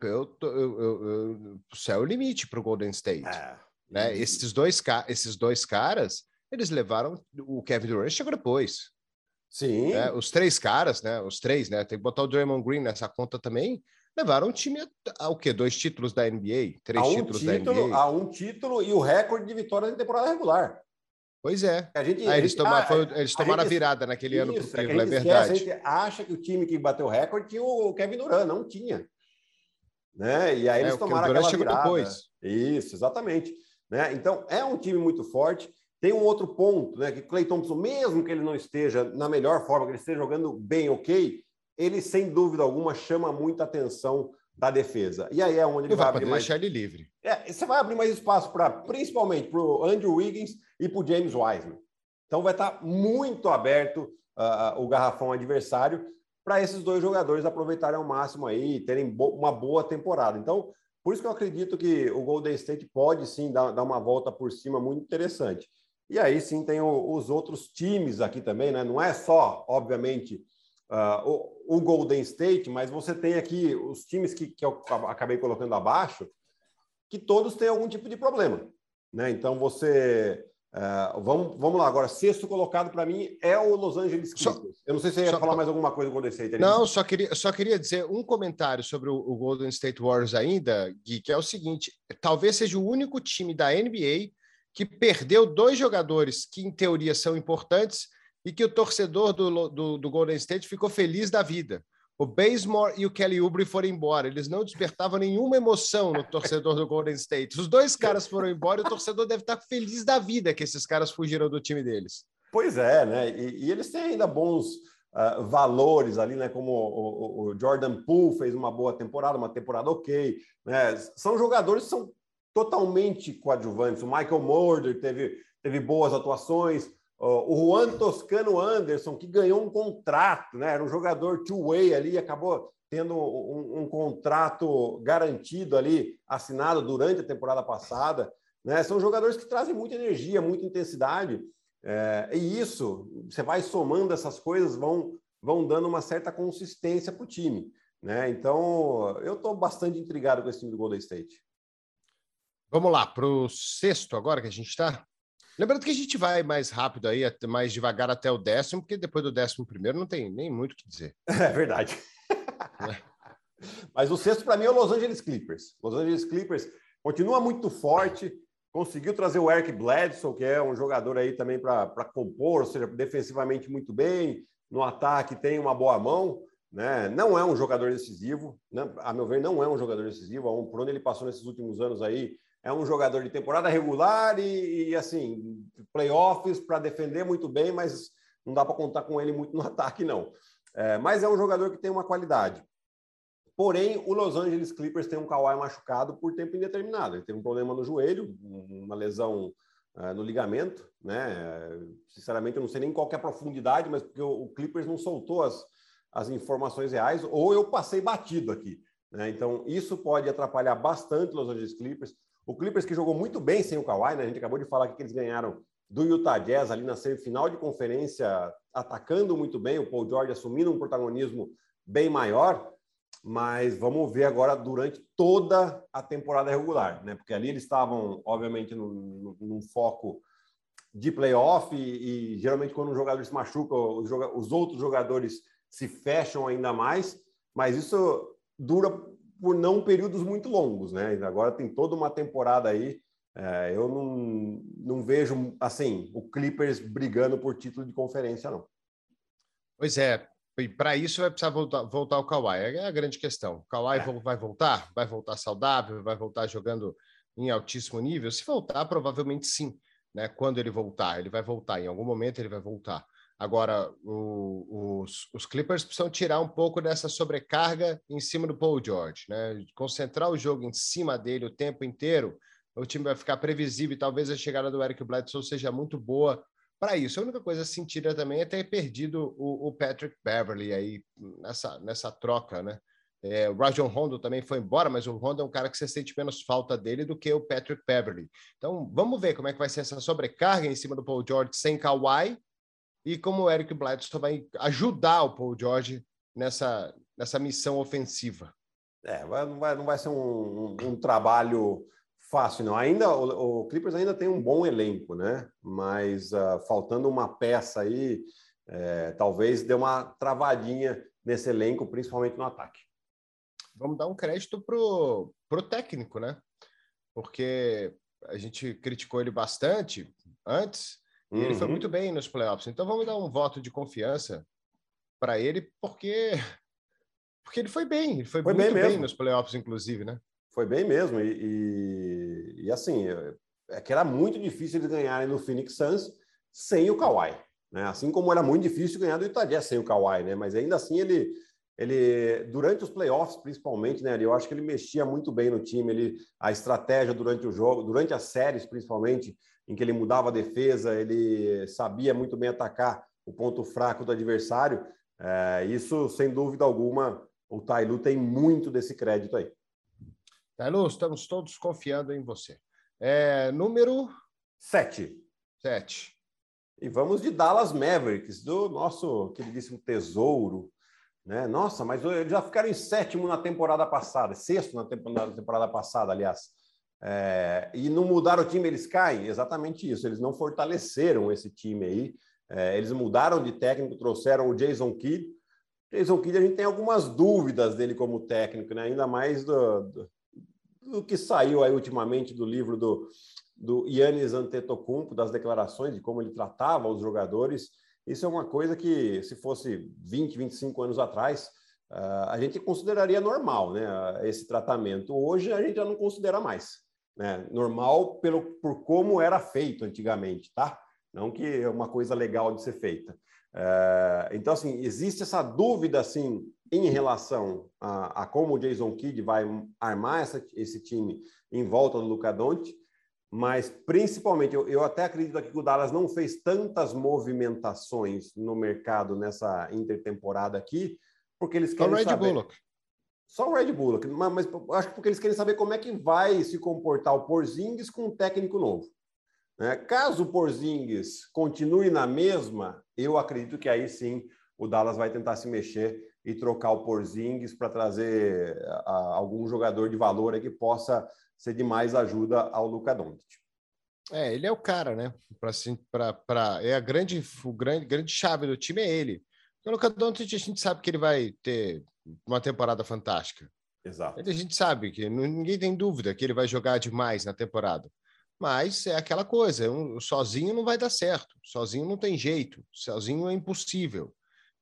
eu, eu, eu, eu o céu é o limite para o Golden State. É. Né? Esses, dois, esses dois caras, eles levaram o Kevin Durant chegou depois. Sim. Né? Os três caras, né? Os três, né? Tem que botar o Draymond Green nessa conta também. Levaram o time a, a o quê? Dois títulos da NBA? Três um títulos título, da NBA? A um título e o recorde de vitórias em temporada regular. Pois é. A gente, ah, eles, toma, foi, eles tomaram a, gente, a, virada naquele isso, ano pro Cleveland, é, é verdade. Esquece, a gente acha que o time que bateu o recorde tinha o Kevin Durant, não tinha. né? E aí eles é, tomaram aquela virada. Depois. Isso, exatamente. Né? Então, é um time muito forte. Tem um outro ponto, né? Que Clay Thompson, mesmo que ele não esteja na melhor forma, que ele esteja jogando bem, ok, ele, sem dúvida alguma, chama muita atenção da defesa. E aí é onde ele vai, vai abrir mais. deixar ele livre. É, você vai abrir mais espaço para, principalmente, para o Andrew Wiggins e para o James Wiseman. Então vai estar muito aberto uh, o garrafão adversário para esses dois jogadores aproveitarem ao máximo aí e terem bo uma boa temporada. Então, por isso que eu acredito que o Golden State pode sim dar, dar uma volta por cima muito interessante. E aí sim tem o, os outros times aqui também, né? Não é só, obviamente, uh, o, o, Golden State, mas você tem aqui os times que, que eu acabei colocando abaixo, que todos têm algum tipo de problema. Né? Então você. Uh, vamos, vamos lá, agora, sexto colocado para mim é o Los Angeles Clippers. Eu não sei se você ia só, falar mais alguma coisa do Golden State. Ali. Não, só queria, só queria dizer um comentário sobre o, o Golden State Warriors ainda, Gui, que é o seguinte: talvez seja o único time da NBA que perdeu dois jogadores que, em teoria, são importantes e que o torcedor do, do, do Golden State ficou feliz da vida. O Bazemore e o Kelly Oubre foram embora. Eles não despertavam nenhuma emoção no torcedor do Golden State. Os dois caras foram embora e o torcedor deve estar feliz da vida que esses caras fugiram do time deles. Pois é, né? E, e eles têm ainda bons uh, valores ali, né? Como o, o, o, Jordan Poole fez uma boa temporada, uma temporada ok. Né? São jogadores que são totalmente coadjuvantes. O Michael Morder teve, teve boas atuações. O Juan Toscano Anderson, que ganhou um contrato, né? era um jogador two-way ali, acabou tendo um, um, contrato garantido ali, assinado durante a temporada passada. Né? São jogadores que trazem muita energia, muita intensidade. É, e isso, você vai somando essas coisas, vão, vão dando uma certa consistência para o time. Né? Então, eu estou bastante intrigado com esse time do Golden State. Vamos lá, para o sexto agora que a gente está. Lembrando que a gente vai mais rápido aí, mais devagar até o décimo, porque depois do décimo primeiro não tem nem muito o que dizer. É verdade. É. Mas o sexto para mim é o Los Angeles Clippers. Los Angeles Clippers continua muito forte, conseguiu trazer o Eric Bledsoe, que é um jogador aí também para compor, ou seja, defensivamente muito bem, no ataque tem uma boa mão, né? Não é um jogador decisivo, né? a meu ver, não é um jogador decisivo. Por onde ele passou nesses últimos anos aí, é um jogador de temporada regular e, e assim, playoffs para defender muito bem, mas não dá para contar com ele muito no ataque, não. É, mas é um jogador que tem uma qualidade. Porém, o Los Angeles Clippers tem um Kawhi machucado por tempo indeterminado. Ele teve um problema no joelho, uma lesão uh, no ligamento, né? Sinceramente, eu não sei nem qual é a profundidade, mas porque o, o, Clippers não soltou as, as informações reais, ou eu passei batido aqui. Né? Então, isso pode atrapalhar bastante os Los Angeles Clippers. O Clippers que jogou muito bem sem o Kawhi, né? A gente acabou de falar que eles ganharam do Utah Jazz ali na semifinal de conferência, atacando muito bem, o Paul George assumindo um protagonismo bem maior, mas vamos ver agora durante toda a temporada regular, né? Porque ali eles estavam, obviamente, num, foco de playoff e, e, geralmente quando um jogador se machuca, os, os outros jogadores se fecham ainda mais, mas isso dura por não períodos muito longos, né? Agora tem toda uma temporada aí. É, eu não, não vejo assim o Clippers brigando por título de conferência, não. Pois é, e para isso vai precisar voltar, voltar o Kawhi. É a grande questão. O Kawhi é. vai voltar? Vai voltar saudável? Vai voltar jogando em altíssimo nível? Se voltar, provavelmente sim. Né? Quando ele voltar, ele vai voltar. Em algum momento ele vai voltar. Agora, o, os, os, Clippers precisam tirar um pouco dessa sobrecarga em cima do Paul George, né? Concentrar o jogo em cima dele o tempo inteiro, o time vai ficar previsível e talvez a chegada do Eric Bledsoe seja muito boa para isso. A única coisa sentida também é ter perdido o, o Patrick Beverly aí nessa, nessa troca, né? É, o Rajon Rondo também foi embora, mas o Rondo é um cara que você sente menos falta dele do que o Patrick Beverly. Então, vamos ver como é que vai ser essa sobrecarga em cima do Paul George sem Kawhi e como o Eric Bledsoe vai ajudar o Paul George nessa, nessa missão ofensiva. É, não vai, não vai ser um, um, um trabalho fácil, não. Ainda o, o, Clippers ainda tem um bom elenco, né? Mas uh, faltando uma peça aí, é, talvez dê uma travadinha nesse elenco, principalmente no ataque. Vamos dar um crédito pro, pro técnico, né? Porque a gente criticou ele bastante antes, uhum. ele foi uhum. muito bem nos playoffs. Então vamos dar um voto de confiança para ele, porque Porque ele foi bem, ele foi, foi muito bem, bem, nos playoffs, inclusive, né? Foi bem mesmo. E, e, e assim, é que era muito difícil eles ganharem no Phoenix Suns sem o Kawhi. Né? Assim como era muito difícil ganhar do Utah Jazz sem o Kawhi, né? Mas ainda assim ele, ele durante os playoffs principalmente, né? Eu acho que ele mexia muito bem no time. Ele a estratégia durante o jogo, durante as séries principalmente, em que ele mudava a defesa, ele sabia muito bem atacar o ponto fraco do adversário. É, isso sem dúvida alguma o Tailu tem muito desse crédito aí. Tailu, estamos todos confiando em você. É, número sete. Sete. E vamos de Dallas Mavericks, do nosso queridíssimo tesouro. Né? Nossa, mas eles já ficaram em sétimo na temporada passada, sexto na temporada, temporada passada, aliás. É, e não mudaram o time, eles caem? Exatamente isso, eles não fortaleceram esse time aí. É, eles mudaram de técnico, trouxeram o Jason Kidd. Jason Kidd, a gente tem algumas dúvidas dele como técnico, né? ainda mais do, do, do que saiu aí ultimamente do livro do, do Yannis Antetokounmpo, das declarações de como ele tratava os jogadores. Isso é uma coisa que, se fosse 20, 25 anos atrás, uh, a gente consideraria normal, né? Esse tratamento. Hoje a gente já não considera mais. Né? Normal pelo, por como era feito antigamente, tá? Não que é uma coisa legal de ser feita. Uh, então, assim, existe essa dúvida, assim, em relação a, a como o Jason Kidd vai armar essa, esse time em volta do Luca Doncic, mas principalmente, eu, eu até acredito que o Dallas não fez tantas movimentações no mercado nessa intertemporada aqui, porque eles querem Só Red saber... Bullock. Só o Red Bullock, mas, mas acho que porque eles querem saber como é que vai se comportar o Porzingis com um técnico novo. Né? Caso o Porzingis continue na mesma, eu acredito que aí sim o Dallas vai tentar se mexer e trocar o Porzingis para trazer a, algum jogador de valor que possa ser de mais ajuda ao Luca Doncic. É, ele é o cara, né? Para é a grande, o grande, grande chave do time é ele. O Luca Doncic a gente sabe que ele vai ter uma temporada fantástica. Exato. A gente sabe que ninguém tem dúvida que ele vai jogar demais na temporada. Mas é aquela coisa, um, sozinho não vai dar certo, sozinho não tem jeito, sozinho é impossível.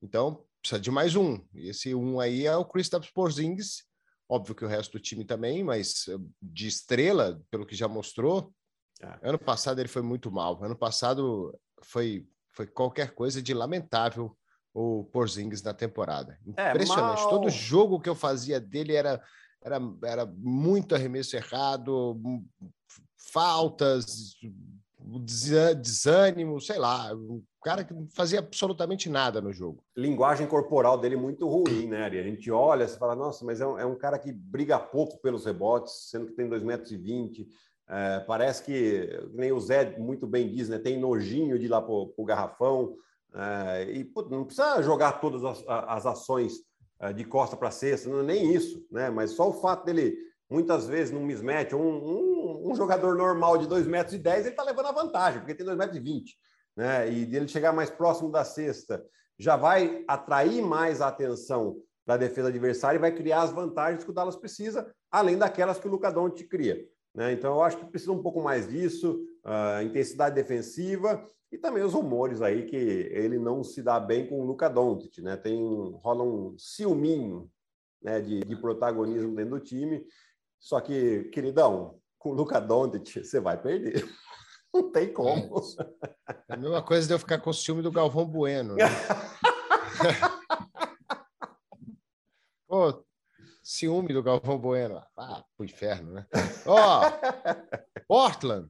Então precisa de mais um. E esse um aí é o Kristaps Porzingis, Óbvio que o resto do time também, mas eh, de estrela, pelo que já mostrou, é. ano passado ele foi muito mal. Ano passado foi, foi qualquer coisa de lamentável o Porzingis na temporada. É, Impressionante. É, Todo jogo que eu fazia dele era, era, era muito arremesso errado, faltas, desânimo, sei lá, um cara que não fazia absolutamente nada no jogo. Linguagem corporal dele muito ruim, né, Ari? A gente olha e fala, nossa, mas é um, é um, cara que briga pouco pelos rebotes, sendo que tem 2,20 metros. E 20. É, parece que, nem o Zé muito bem diz, né, tem nojinho de ir lá para o garrafão. É, e não precisa jogar todas as, as ações é, de costa para cesta, não, nem isso, né? Mas só o fato dele, muitas vezes, num mismatch, um, um um jogador normal de 2,10 metros, e dez, ele está levando a vantagem, porque tem 2,20 metros. E, 20, né? e dele chegar mais próximo da cesta já vai atrair mais a atenção da defesa adversária e vai criar as vantagens que o Dallas precisa, além daquelas que o Luca Doncic cria. Né? Então, eu acho que precisa um pouco mais disso, uh, intensidade defensiva e também os rumores aí que ele não se dá bem com o Luca Doncic, né? Tem rola um ciúminho, né, de, de protagonismo dentro do time. Só que, queridão, com o Luca Doncic, você vai perder. Não tem como. É a mesma coisa de eu ficar com o ciúme do Galvão Bueno. Né? Pô, ciúme do Galvão Bueno. Ah, pro inferno, né? Ó, oh, Portland.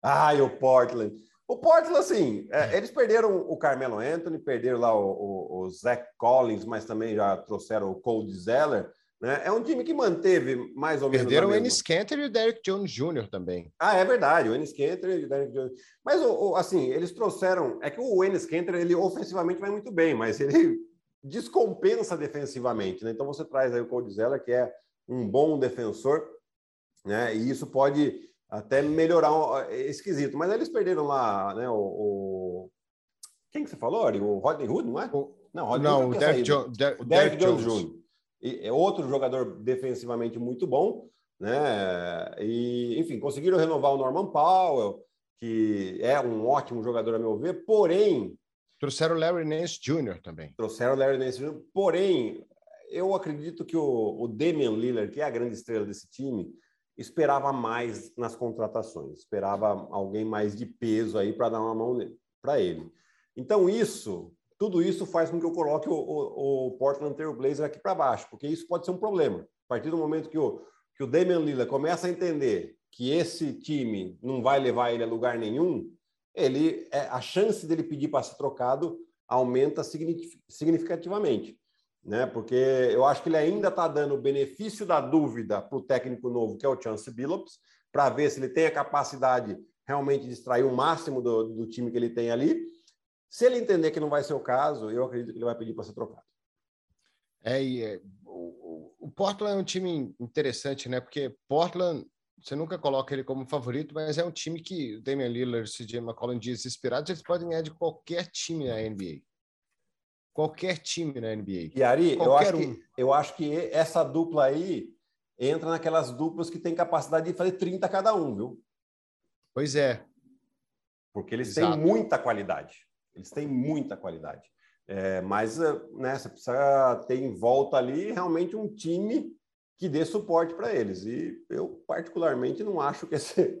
Ai, o Portland. O Portland, assim, é, eles perderam o Carmelo Anthony, perderam lá o, o, o Zach Collins, mas também já trouxeram o Cold Zeller. Né? É um time que manteve mais ou menos. Perderam o Ennis Cantor e o Derek Jones Jr. também. Ah, é verdade, o Ennis Cantor e o Derek Jones. Mas, assim, eles trouxeram. É que o Ennis Cantor, ele ofensivamente vai muito bem, mas ele descompensa defensivamente. Né? Então você traz aí o Cody Zeller, que é um bom defensor, né? e isso pode até melhorar esse quesito. Mas eles perderam lá né, o, o... Quem que você falou, Ari? O Rodney Hood, não é? O... Não, Rodney não Hood o Derek, jo o Derek Jones Jr é outro jogador defensivamente muito bom, né? E, enfim, conseguiram renovar o Norman Powell, que é um ótimo jogador, a meu ver, porém. Trouxeram o Larry Nance Jr. também. Trouxeram o Larry Nance Jr., porém, eu acredito que o, o Damian Lillard, que é a grande estrela desse time, esperava mais nas contratações, esperava alguém mais de peso aí para dar uma mão para ele. Então, isso, tudo isso faz com que eu coloque o, o, o Portland Trail Blazer aqui para baixo, porque isso pode ser um problema. A partir do momento que o, que o Damian Lillard começa a entender que esse time não vai levar ele a lugar nenhum, ele é, a chance dele pedir para ser trocado aumenta significativamente né? Porque eu acho que ele ainda está dando o benefício da dúvida para o técnico novo, que é o Chance Billups, para ver se ele tem a capacidade realmente de extrair o máximo do, do time que ele tem ali. Se ele entender que não vai ser o caso, eu acredito que ele vai pedir para ser trocado. É, e é, o, o Portland é um time interessante, né? Porque Portland, você nunca coloca ele como favorito, mas é um time que o Damian Lillard, CJ McCollum, dias inspirados, eles podem ganhar de qualquer time na NBA qualquer time na NBA. E Ari, eu acho, um. que, eu acho que essa dupla aí entra naquelas duplas que tem capacidade de fazer 30 cada um, viu? Pois é. Porque eles Exato. têm muita qualidade. Eles têm muita qualidade. É, mas né, você precisa ter em volta ali realmente um time que dê suporte para eles. E eu, particularmente, não acho que esse,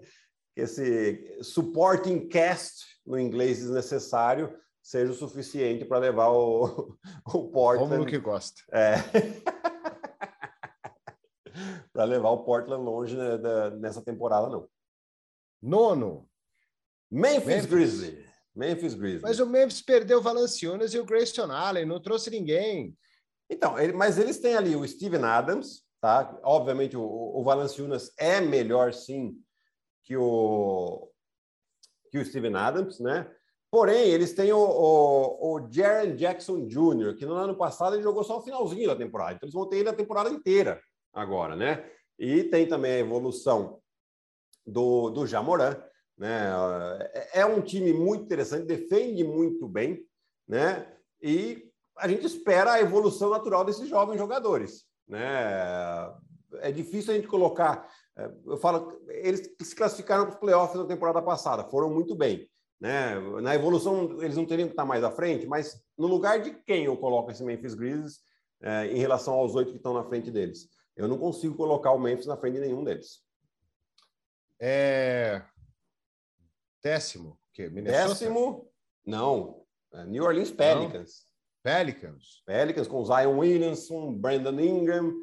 que esse supporting cast, no inglês desnecessário, seja o suficiente para levar o, o Portland. Como que gosta. É. para levar o Portland longe nessa temporada, não. Nono. Memphis, Memphis. Grizzlies. Memphis Grizzlies. Mas o Memphis perdeu o Valanciunas e o Grayson Allen, não trouxe ninguém. Então, ele, mas eles têm ali o Steven Adams, tá? Obviamente o, o Valanciunas é melhor sim que o que o Steven Adams, né? Porém, eles têm o, o, o Jaron Jackson Jr., que no ano passado ele jogou só o finalzinho da temporada. Então, eles vão ter ele a temporada inteira agora, né? E tem também a evolução do, do Jamoran, né? É, é um time muito interessante, defende muito bem, né? E a gente espera a evolução natural desses jovens jogadores, né? É difícil a gente colocar. É, eu falo, eles se classificaram para os playoffs na temporada passada, foram muito bem. Né? Na evolução, eles não teriam que estar mais à frente, mas no lugar de quem eu coloco esse Memphis Grizzlies é, em relação aos oito que estão na frente deles? Eu não consigo colocar o Memphis na frente de nenhum deles. É... Décimo? Que? Minnesota? Décimo? Não. É New Orleans Pelicans. Não. Pelicans. Pelicans com Zion Williamson, Brandon Ingram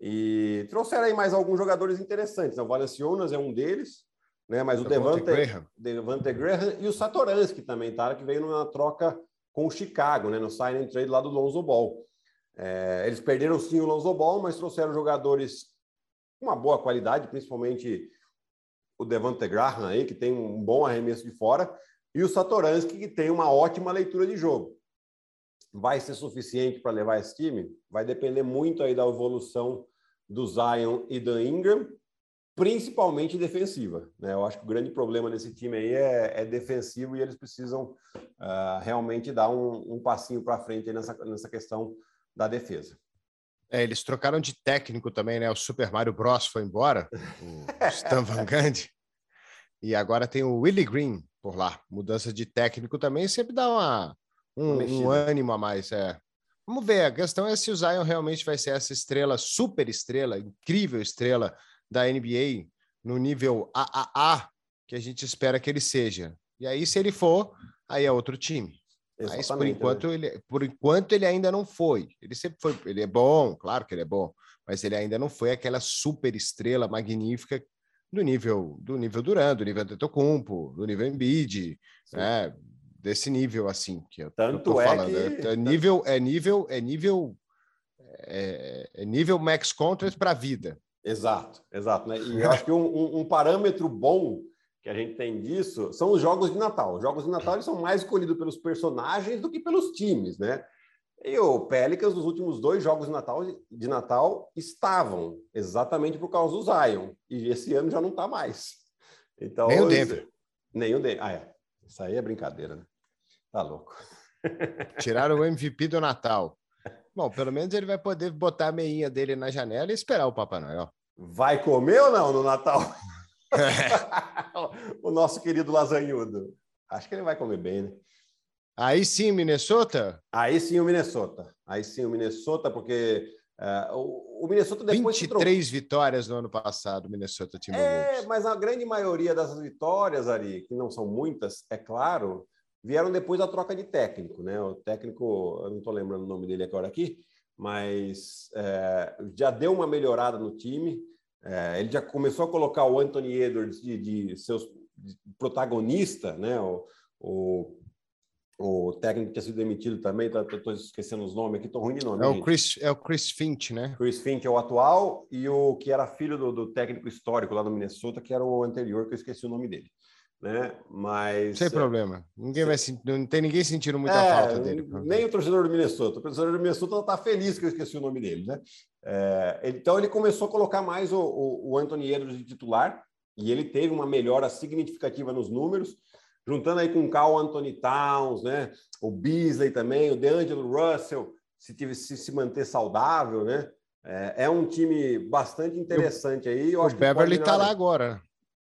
e trouxeram aí mais alguns jogadores interessantes. O Valanciunas é um deles né? Mas o Devante Graham. Devante Graham e o Satoransky também, tá? Que veio numa troca com o Chicago, né? No sign and trade lá do Lonzo Ball. É, eles perderam sim o Lonzo Ball, mas trouxeram jogadores com uma boa qualidade, principalmente o Devante Graham aí, que tem um bom arremesso de fora, e o Satoransky, que tem uma ótima leitura de jogo. Vai ser suficiente para levar esse time? Vai depender muito aí da evolução do Zion e do Ingram, principalmente defensiva. Né? Eu acho que o grande problema desse time aí é, é defensivo e eles precisam uh, realmente dar um, um passinho para frente nessa, nessa questão da defesa. É, eles trocaram de técnico também, né? O Super Mario Bros foi embora, o Stan Van Gundy, e agora tem o Willie Green por lá. Mudança de técnico também sempre dá uma, um, um ânimo a mais. É. Vamos ver, a questão é se o Zion realmente vai ser essa estrela, super estrela, incrível estrela, da NBA no nível AAA que a gente espera que ele seja. E aí, se ele for, aí é outro time. Mas por enquanto, né? ele, por enquanto ele ainda não foi. Ele sempre foi, ele é bom, claro que ele é bom, mas ele ainda não foi aquela super estrela magnífica do nível do nível Duran, do nível Antetokounmpo, do nível Embiid, né? Desse nível assim que eu, Tanto eu tô é falando. Que... É, nível é nível é nível é, é nível max contract para a vida. Exato, exato. Né? E eu acho que um, um, um, parâmetro bom que a gente tem disso são os jogos de Natal. Os jogos de Natal são mais escolhidos pelos personagens do que pelos times, né? E o Pelicans, nos últimos dois jogos de Natal, de Natal estavam exatamente por causa do Zion. E esse ano já não está mais. Então, nem o Denver. Nem o Denver. Ah, é. Isso aí é brincadeira, né? Tá louco. Tiraram o MVP do Natal. Bom, pelo menos ele vai poder botar a meinha dele na janela e esperar o Papai Noel. Vai comer ou não no Natal? É. o nosso querido lasanhudo. Acho que ele vai comer bem, né? Aí sim, Minnesota? Aí sim o Minnesota. Aí sim o Minnesota, porque Uh, o, o, Minnesota depois 23 vitórias no ano passado, Minnesota Timberwolves. É, mas a grande maioria dessas vitórias, Ari, que não são muitas, é claro, vieram depois da troca de técnico, né? O técnico, eu não estou lembrando o nome dele agora aqui, mas é, já deu uma melhorada no time. É, ele já começou a colocar o Anthony Edwards de, de seus de protagonista, né? O, o, o, técnico que tinha sido demitido também, estou tá, esquecendo os nomes aqui, estou ruim de nome. É o, Chris, é o Chris Finch, né? Chris Finch é o atual e o que era filho do, do técnico histórico lá no Minnesota, que era o anterior, que eu esqueci o nome dele né? Mas sem problema. Ninguém vai não tem ninguém sentindo muita é, falta dele. Nem o torcedor do Minnesota. O torcedor do Minnesota está feliz que eu esqueci o nome dele, né? É, então ele começou a colocar mais o, o, o Anthony Edwards de titular e ele teve uma melhora significativa nos números, juntando aí com o Carl Anthony Towns, né? O Beasley também, o DeAngelo Russell, se, tive, se, se manter saudável, né? É, é um time bastante interessante aí. O Beverly está lá agora.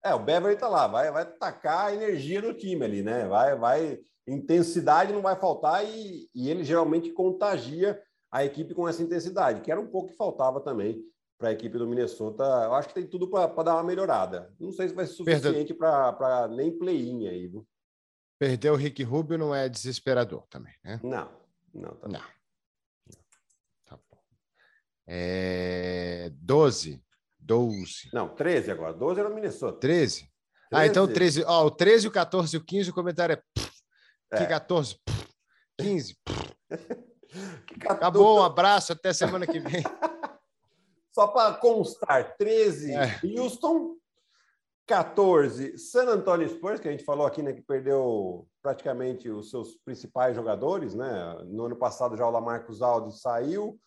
É, o Beverly tá lá, vai, vai tacar energia no time ali, né? Vai, vai, intensidade não vai faltar e, e ele geralmente contagia a equipe com essa intensidade, que era um pouco que faltava também para a equipe do Minnesota. Eu acho que tem tudo para dar uma melhorada. Não sei se vai ser suficiente para nem play-in aí, viu? Perder o Rick Rubio não é desesperador também, né? Não, não, tá não. Tá bom. É... 12. 12. Não, 13 agora. 12 era o Minnesota. 13? 13. Ah, então 13. Ó, o 13, o 14 e o 15, o comentário é. é. Que 14? 15. Acabou, um abraço, até semana que vem. Só para constar: 13, é. Houston. 14, San Antonio Spurs, que a gente falou aqui, né, que perdeu praticamente os seus principais jogadores, né? No ano passado já o Lamarcus Aldridge saiu.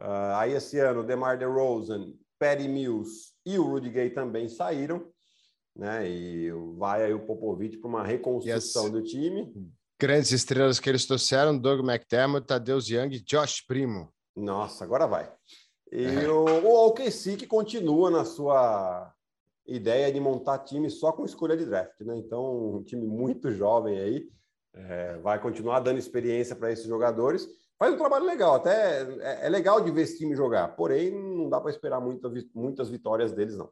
Uh, aí esse ano, o DeMar DeRozan Perry Mills e o Rudy Gay também saíram, né? E vai aí o Popovich para uma reconstrução yes. do time. Grandes estrelas que eles trouxeram: Doug McDermott, Tadeusz Young e Josh Primo. Nossa, agora vai. E é. o, o OKC que continua na sua ideia de montar time só com escolha de draft, né? Então, um time muito jovem aí, é, vai continuar dando experiência para esses jogadores faz um trabalho legal. Até é, é legal de ver esse time jogar, porém não dá para esperar muita, muitas vitórias deles, não.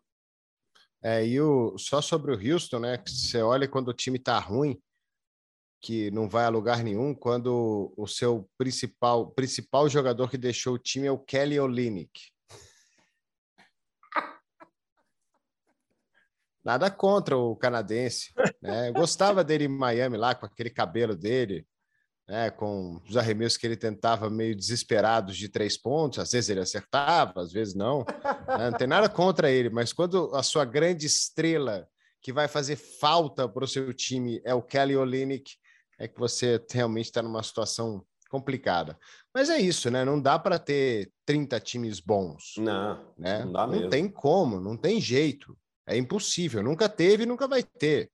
É, e o, só sobre o Houston, né? Que você olha quando o time tá ruim, que não vai a lugar nenhum, quando o seu principal, principal jogador que deixou o time é o Kelly Olynyk. Nada contra o canadense, né? Eu gostava dele em Miami lá com aquele cabelo dele, né, com os arremessos que ele tentava meio desesperados de três pontos, às vezes ele acertava, às vezes não. Né, não tem nada contra ele, mas quando a sua grande estrela que vai fazer falta para o seu time é o Kelly Olynyk, é que você realmente está numa situação complicada. Mas é isso, né? Não dá para ter 30 times bons. Não, né? não dá mesmo. Não tem como, não tem jeito. É impossível. Nunca teve e nunca vai ter.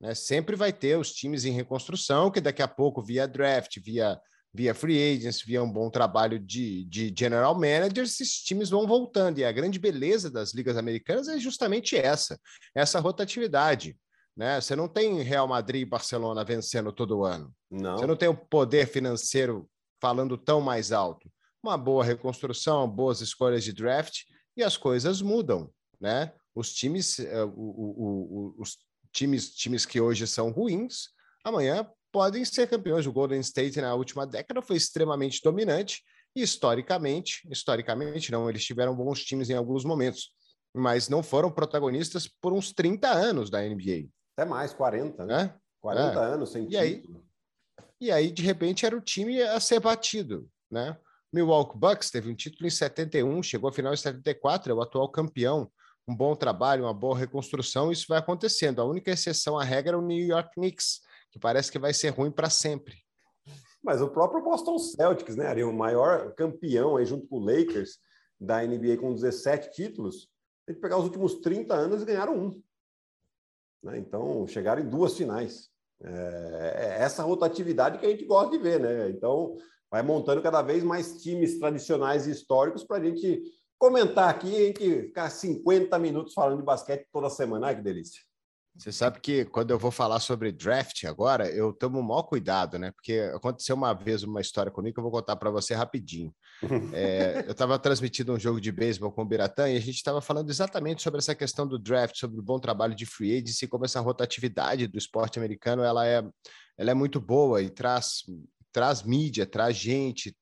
Né? Sempre vai ter os times em reconstrução, que daqui a pouco, via draft, via, via free agents, via um bom trabalho de, de general manager, esses times vão voltando. E a grande beleza das ligas americanas é justamente essa, essa rotatividade. Né? Você não tem Real Madrid e Barcelona vencendo todo ano. Não. Você não tem o poder financeiro falando tão mais alto. Uma boa reconstrução, boas escolhas de draft e as coisas mudam, né? Os times, uh, o, o, o, os times, times que hoje são ruins, amanhã podem ser campeões. O Golden State na última década foi extremamente dominante e historicamente, historicamente não, eles tiveram bons times em alguns momentos, mas não foram protagonistas por uns 30 anos da NBA. Até mais, 40, né? É? 40 é. anos sem e Aí, e aí, de repente, era o time a ser batido, né? Milwaukee Bucks teve um título em 71, chegou à final em 74, é o atual campeão um bom trabalho, uma boa reconstrução, isso vai acontecendo. A única exceção à regra é o New York Knicks, que parece que vai ser ruim para sempre. Mas o próprio Boston Celtics, né, Ari, o maior campeão aí junto com o Lakers da NBA com 17 títulos, tem que pegar os últimos 30 anos e ganharam um. Né? Então, chegaram em duas finais. É, é essa rotatividade que a gente gosta de ver, né? Então, vai montando cada vez mais times tradicionais e históricos para a gente comentar aqui, a gente ficar 50 minutos falando de basquete toda semana. Ai, que delícia. Você sabe que quando eu vou falar sobre draft agora, eu tomo o maior cuidado, né? Porque aconteceu uma vez uma história comigo que eu vou contar para você rapidinho. É, eu estava transmitindo um jogo de beisebol com o Biratã e a gente estava falando exatamente sobre essa questão do draft, sobre o bom trabalho de free agency, como essa rotatividade do esporte americano ela é, ela é muito boa e traz traz mídia, traz gente,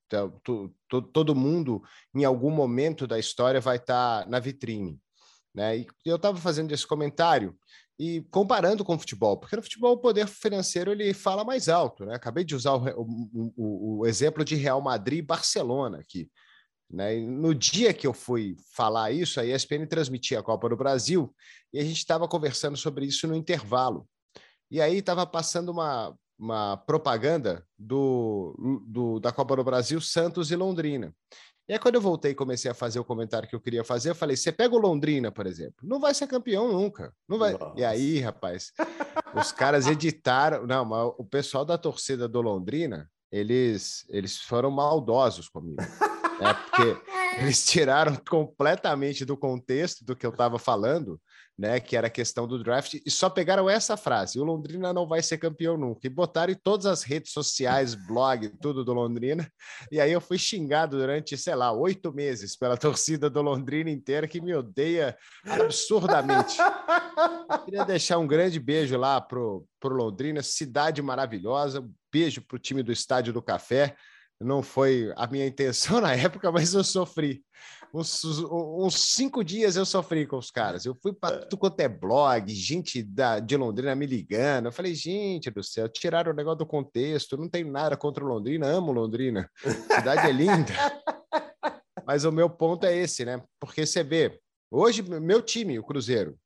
todo mundo em algum momento da história vai estar tá na vitrine. Né? E eu estava fazendo esse comentário e comparando com o futebol, porque no futebol o poder financeiro ele fala mais alto. Né? Acabei de usar o, o, o, exemplo de Real Madrid e Barcelona aqui. Né? No dia que eu fui falar isso, a ESPN transmitia a Copa do Brasil e a gente estava conversando sobre isso no intervalo. E aí estava passando uma, uma propaganda do, do, da Copa do Brasil, Santos e Londrina. E aí, quando eu voltei e comecei a fazer o comentário que eu queria fazer, eu falei: você pega o Londrina, por exemplo, não vai ser campeão nunca. Não vai. Nossa. E aí, rapaz, os caras editaram. Não, mas o pessoal da torcida do Londrina, eles, eles foram maldosos comigo. Né? Porque eles tiraram completamente do contexto do que eu estava falando né, que era a questão do draft, e só pegaram essa frase: o Londrina não vai ser campeão nunca, e botaram em todas as redes sociais, blog, tudo do Londrina, e aí eu fui xingado durante, sei lá, oito meses pela torcida do Londrina inteira, que me odeia absurdamente. Queria deixar um grande beijo lá pro, pro Londrina, cidade maravilhosa, um beijo pro time do Estádio do Café, não foi a minha intenção na época, mas eu sofri uns, uns cinco dias eu sofri com os caras. Eu fui para é. tudo quanto é blog, gente da, de Londrina me ligando. Eu falei, gente do céu, tiraram o negócio do contexto. Não tenho nada contra Londrina, amo Londrina. A cidade é linda. Mas o meu ponto é esse, né? Porque você vê, hoje, meu time, o Cruzeiro,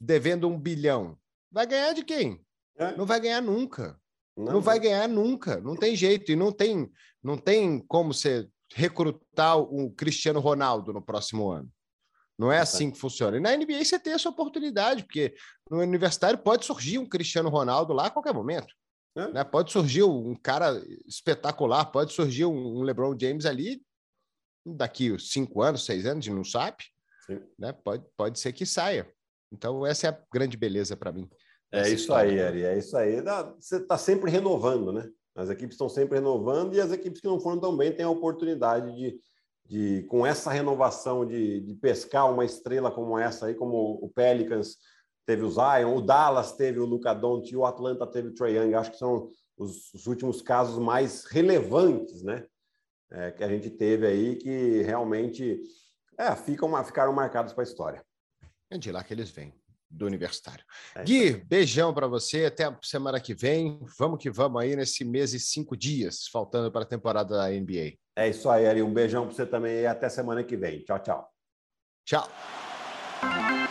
devendo um bilhão, vai ganhar de quem? É. Não vai ganhar nunca. Não, não vai ganhar nunca, não tem jeito e não tem, não tem como você recrutar o Cristiano Ronaldo no próximo ano. Não é assim que funciona. E na NBA você tem essa oportunidade, porque no universitário pode surgir um Cristiano Ronaldo lá a qualquer momento. É. Né? Pode surgir um cara espetacular, pode surgir um LeBron James ali daqui cinco anos, seis anos, não sabe. Né? Pode, pode ser que saia. Então, essa é a grande beleza para mim. É isso aí, Ari. É isso aí. Você está sempre renovando, né? As equipes estão sempre renovando e as equipes que não foram tão bem têm a oportunidade de, de com essa renovação, de, de pescar uma estrela como essa aí, como o Pelicans teve o Zion, o Dallas teve o Luca Doncic o Atlanta teve o Trae Young. Acho que são os, os últimos casos mais relevantes, né? É, que a gente teve aí que realmente é, ficam, ficaram marcados para a história. É de lá que eles vêm do Universitário. É Gui, beijão para você, até a semana que vem. Vamos que vamos aí nesse mês e cinco dias, faltando para a temporada da NBA. É isso aí, Ari. Um beijão para você também e até semana que vem. Tchau, tchau. Tchau.